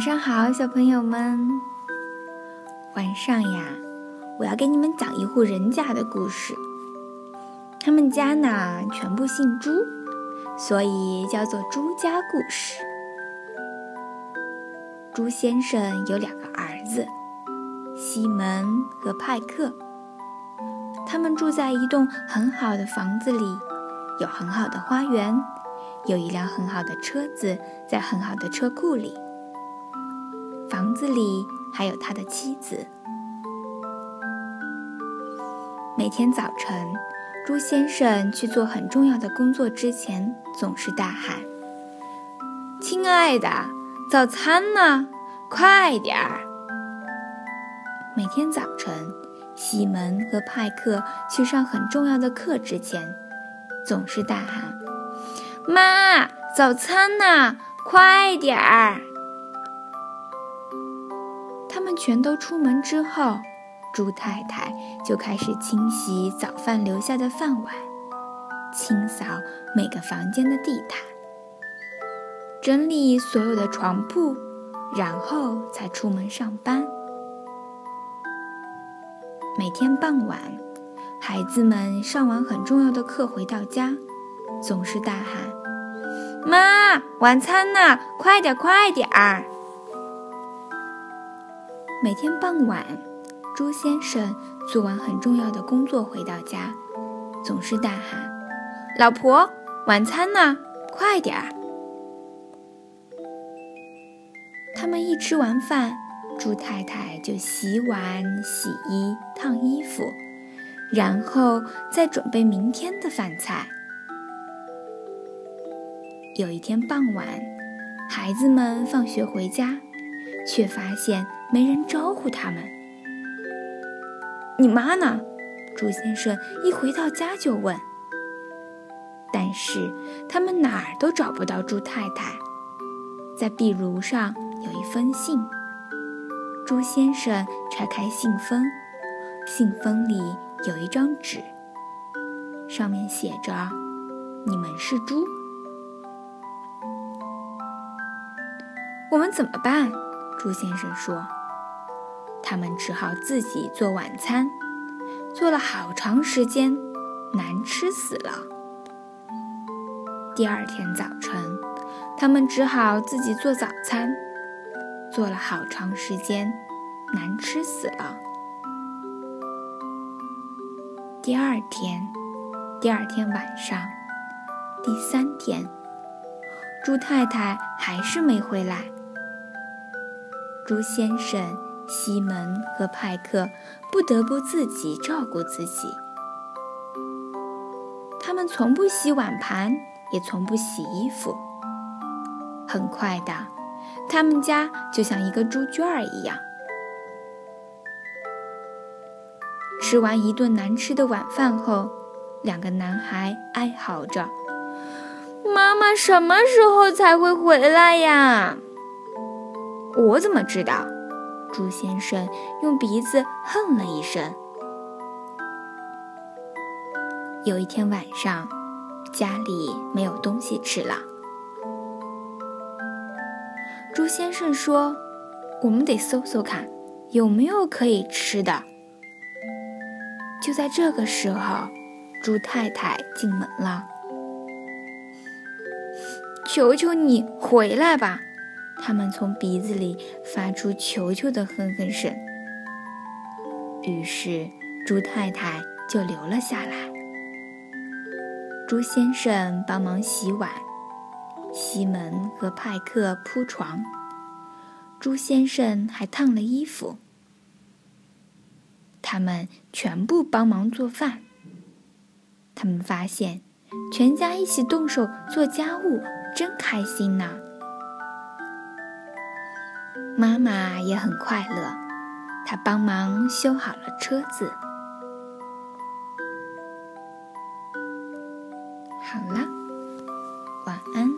晚上好，小朋友们。晚上呀，我要给你们讲一户人家的故事。他们家呢，全部姓朱，所以叫做朱家故事。朱先生有两个儿子，西门和派克。他们住在一栋很好的房子里，有很好的花园，有一辆很好的车子在很好的车库里。房子里还有他的妻子。每天早晨，朱先生去做很重要的工作之前，总是大喊：“亲爱的，早餐呢？快点儿！”每天早晨，西门和派克去上很重要的课之前，总是大喊：“妈，早餐呢？快点儿！”全都出门之后，猪太太就开始清洗早饭留下的饭碗，清扫每个房间的地毯，整理所有的床铺，然后才出门上班。每天傍晚，孩子们上完很重要的课回到家，总是大喊：“妈，晚餐呢？快点，快点儿！”每天傍晚，朱先生做完很重要的工作回到家，总是大喊：“老婆，晚餐呢？快点儿！”他们一吃完饭，朱太太就洗碗、洗衣、烫衣服，然后再准备明天的饭菜。有一天傍晚，孩子们放学回家，却发现。没人招呼他们。你妈呢？朱先生一回到家就问。但是他们哪儿都找不到朱太太。在壁炉上有一封信。朱先生拆开信封，信封里有一张纸，上面写着：“你们是猪。”我们怎么办？朱先生说。他们只好自己做晚餐，做了好长时间，难吃死了。第二天早晨，他们只好自己做早餐，做了好长时间，难吃死了。第二天，第二天晚上，第三天，猪太太还是没回来。猪先生。西门和派克不得不自己照顾自己。他们从不洗碗盘，也从不洗衣服。很快的，他们家就像一个猪圈儿一样。吃完一顿难吃的晚饭后，两个男孩哀嚎着：“妈妈什么时候才会回来呀？”我怎么知道？猪先生用鼻子哼了一声。有一天晚上，家里没有东西吃了。猪先生说：“我们得搜搜看，有没有可以吃的。”就在这个时候，猪太太进门了。“求求你回来吧！”他们从鼻子里发出求求的哼哼声，于是猪太太就留了下来。猪先生帮忙洗碗，西门和派克铺床，猪先生还烫了衣服。他们全部帮忙做饭。他们发现，全家一起动手做家务，真开心呢。妈妈也很快乐，她帮忙修好了车子。好了，晚安。